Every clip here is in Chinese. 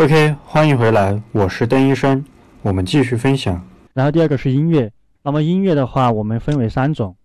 OK，欢迎回来，我是邓医生，我们继续分享。然后第二个是音乐，那么音乐的话，我们分为三种，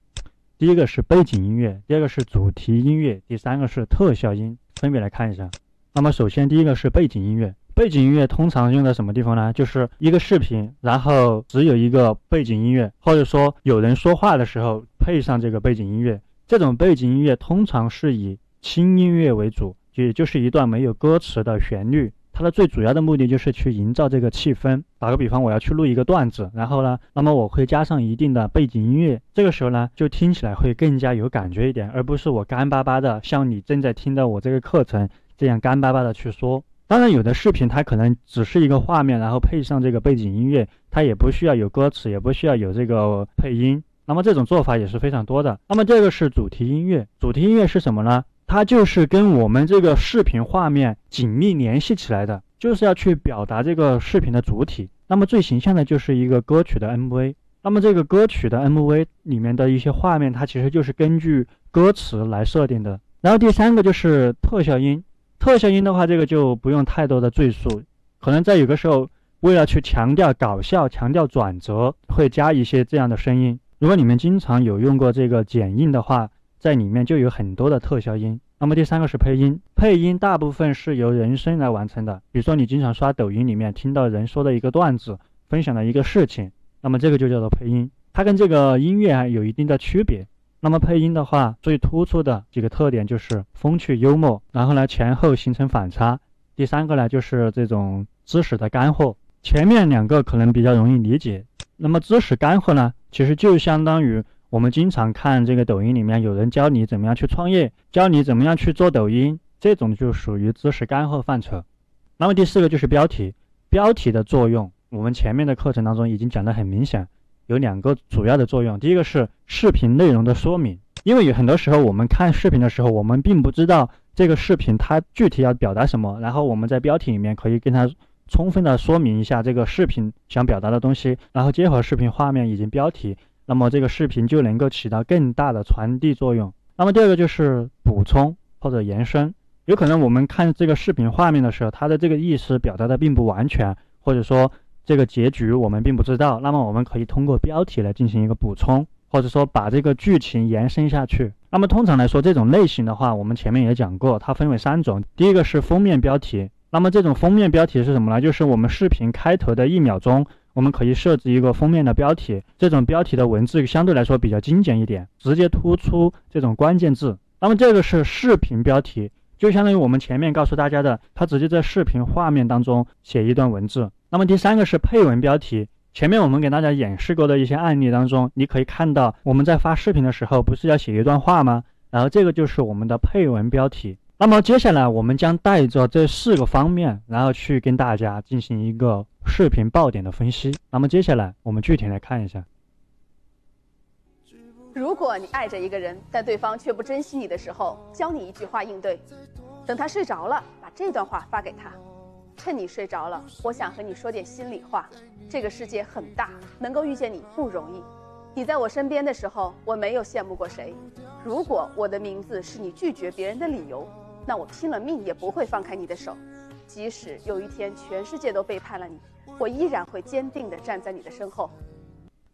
第一个是背景音乐，第二个是主题音乐，第三个是特效音，分别来看一下。那么首先第一个是背景音乐，背景音乐通常用在什么地方呢？就是一个视频，然后只有一个背景音乐，或者说有人说话的时候配上这个背景音乐。这种背景音乐通常是以轻音乐为主，也就是一段没有歌词的旋律。它的最主要的目的就是去营造这个气氛。打个比方，我要去录一个段子，然后呢，那么我会加上一定的背景音乐，这个时候呢，就听起来会更加有感觉一点，而不是我干巴巴的像你正在听的我这个课程这样干巴巴的去说。当然，有的视频它可能只是一个画面，然后配上这个背景音乐，它也不需要有歌词，也不需要有这个配音。那么这种做法也是非常多的。那么这个是主题音乐，主题音乐是什么呢？它就是跟我们这个视频画面紧密联系起来的，就是要去表达这个视频的主体。那么最形象的就是一个歌曲的 MV。那么这个歌曲的 MV 里面的一些画面，它其实就是根据歌词来设定的。然后第三个就是特效音，特效音的话，这个就不用太多的赘述，可能在有个时候为了去强调搞笑、强调转折，会加一些这样的声音。如果你们经常有用过这个剪映的话，在里面就有很多的特效音。那么第三个是配音，配音大部分是由人声来完成的。比如说你经常刷抖音里面听到人说的一个段子，分享的一个事情，那么这个就叫做配音。它跟这个音乐还有一定的区别。那么配音的话，最突出的几个特点就是风趣幽默，然后呢前后形成反差。第三个呢就是这种知识的干货。前面两个可能比较容易理解。那么知识干货呢，其实就相当于。我们经常看这个抖音里面有人教你怎么样去创业，教你怎么样去做抖音，这种就属于知识干货范畴。那么第四个就是标题，标题的作用，我们前面的课程当中已经讲得很明显，有两个主要的作用。第一个是视频内容的说明，因为有很多时候我们看视频的时候，我们并不知道这个视频它具体要表达什么，然后我们在标题里面可以跟它充分的说明一下这个视频想表达的东西，然后结合视频画面以及标题。那么这个视频就能够起到更大的传递作用。那么第二个就是补充或者延伸，有可能我们看这个视频画面的时候，它的这个意思表达的并不完全，或者说这个结局我们并不知道。那么我们可以通过标题来进行一个补充，或者说把这个剧情延伸下去。那么通常来说，这种类型的话，我们前面也讲过，它分为三种。第一个是封面标题。那么这种封面标题是什么呢？就是我们视频开头的一秒钟。我们可以设置一个封面的标题，这种标题的文字相对来说比较精简一点，直接突出这种关键字。那么这个是视频标题，就相当于我们前面告诉大家的，它直接在视频画面当中写一段文字。那么第三个是配文标题，前面我们给大家演示过的一些案例当中，你可以看到我们在发视频的时候不是要写一段话吗？然后这个就是我们的配文标题。那么接下来我们将带着这四个方面，然后去跟大家进行一个。视频爆点的分析，那么接下来我们具体来看一下。如果你爱着一个人，但对方却不珍惜你的时候，教你一句话应对：等他睡着了，把这段话发给他。趁你睡着了，我想和你说点心里话。这个世界很大，能够遇见你不容易。你在我身边的时候，我没有羡慕过谁。如果我的名字是你拒绝别人的理由，那我拼了命也不会放开你的手。即使有一天全世界都背叛了你。我依然会坚定地站在你的身后。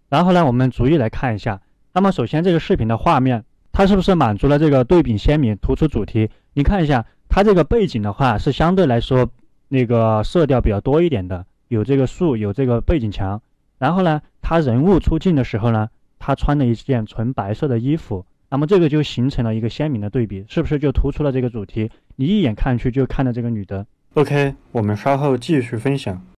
然后呢，我们逐一来看一下。那么首先，这个视频的画面，它是不是满足了这个对比鲜明、突出主题？你看一下，它这个背景的话是相对来说那个色调比较多一点的，有这个树，有这个背景墙。然后呢，他人物出镜的时候呢，他穿了一件纯白色的衣服，那么这个就形成了一个鲜明的对比，是不是就突出了这个主题？你一眼看去就看到这个女的。OK，我们稍后继续分享。